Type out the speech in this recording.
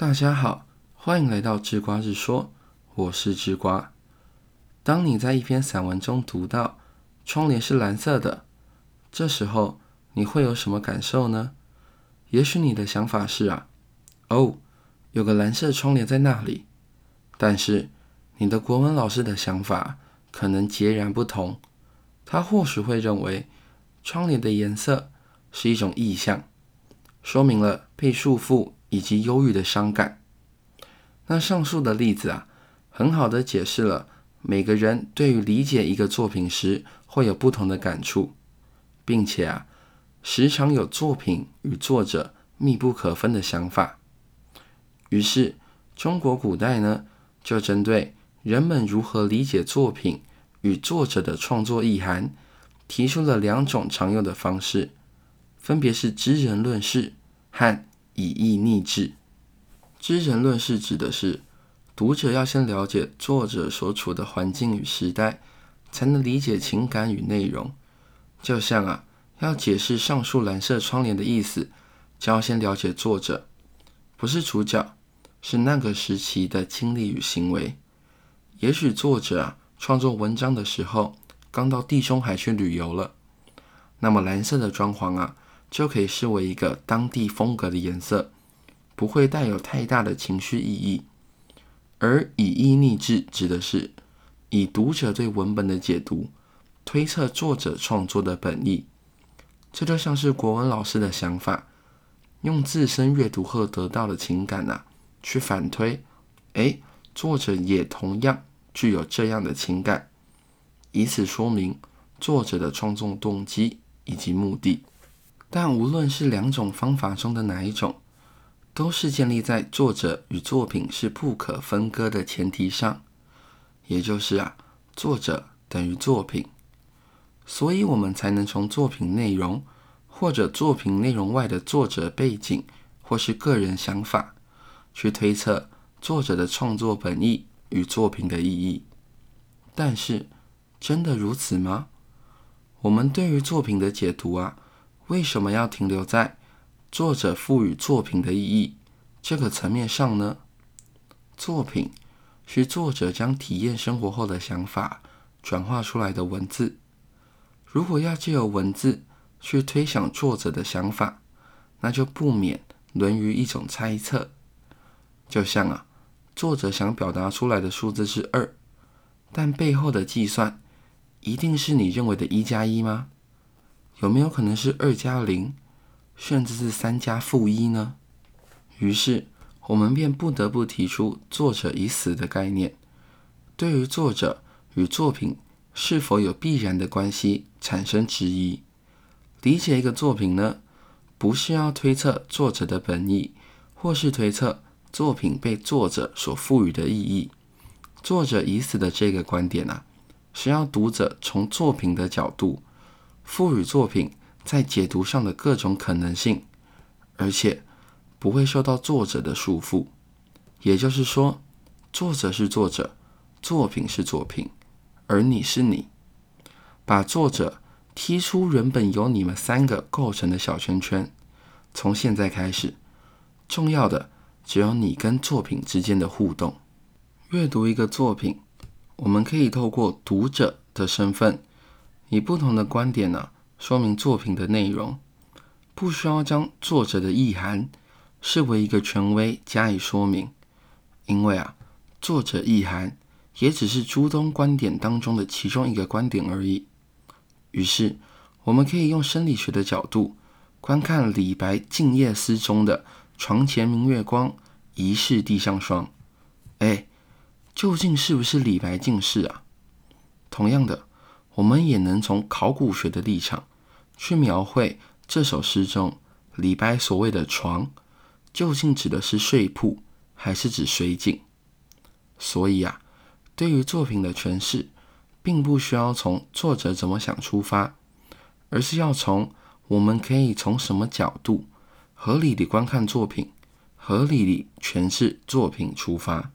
大家好，欢迎来到智瓜日说，我是智瓜。当你在一篇散文中读到窗帘是蓝色的，这时候你会有什么感受呢？也许你的想法是啊，哦，有个蓝色窗帘在那里。但是你的国文老师的想法可能截然不同，他或许会认为窗帘的颜色是一种意象，说明了被束缚。以及忧郁的伤感。那上述的例子啊，很好的解释了每个人对于理解一个作品时会有不同的感触，并且啊，时常有作品与作者密不可分的想法。于是，中国古代呢，就针对人们如何理解作品与作者的创作意涵，提出了两种常用的方式，分别是知人论事和。以意逆志，知人论是指的是读者要先了解作者所处的环境与时代，才能理解情感与内容。就像啊，要解释上述蓝色窗帘的意思，就要先了解作者，不是主角，是那个时期的经历与行为。也许作者啊创作文章的时候，刚到地中海去旅游了，那么蓝色的装潢啊。就可以视为一个当地风格的颜色，不会带有太大的情绪意义。而以意逆志指的是以读者对文本的解读，推测作者创作的本意。这就像是国文老师的想法，用自身阅读后得到的情感呐，去反推，哎，作者也同样具有这样的情感，以此说明作者的创作动机以及目的。但无论是两种方法中的哪一种，都是建立在作者与作品是不可分割的前提上，也就是啊，作者等于作品，所以我们才能从作品内容或者作品内容外的作者背景或是个人想法，去推测作者的创作本意与作品的意义。但是，真的如此吗？我们对于作品的解读啊。为什么要停留在作者赋予作品的意义这个层面上呢？作品是作者将体验生活后的想法转化出来的文字。如果要借由文字去推想作者的想法，那就不免沦于一种猜测。就像啊，作者想表达出来的数字是二，但背后的计算一定是你认为的一加一吗？有没有可能是二加零，甚至是三加负一呢？于是我们便不得不提出“作者已死”的概念，对于作者与作品是否有必然的关系产生质疑。理解一个作品呢，不是要推测作者的本意，或是推测作品被作者所赋予的意义。作者已死的这个观点啊，是要读者从作品的角度。赋予作品在解读上的各种可能性，而且不会受到作者的束缚。也就是说，作者是作者，作品是作品，而你是你。把作者踢出原本由你们三个构成的小圈圈。从现在开始，重要的只有你跟作品之间的互动。阅读一个作品，我们可以透过读者的身份。以不同的观点呢，说明作品的内容，不需要将作者的意涵视为一个权威加以说明，因为啊，作者意涵也只是诸多观点当中的其中一个观点而已。于是，我们可以用生理学的角度观看李白《静夜思》中的“床前明月光，疑是地上霜”。哎，究竟是不是李白近视啊？同样的。我们也能从考古学的立场去描绘这首诗中李白所谓的“床”，究竟指的是睡铺，还是指水井？所以啊，对于作品的诠释，并不需要从作者怎么想出发，而是要从我们可以从什么角度合理地观看作品，合理地诠释作品出发。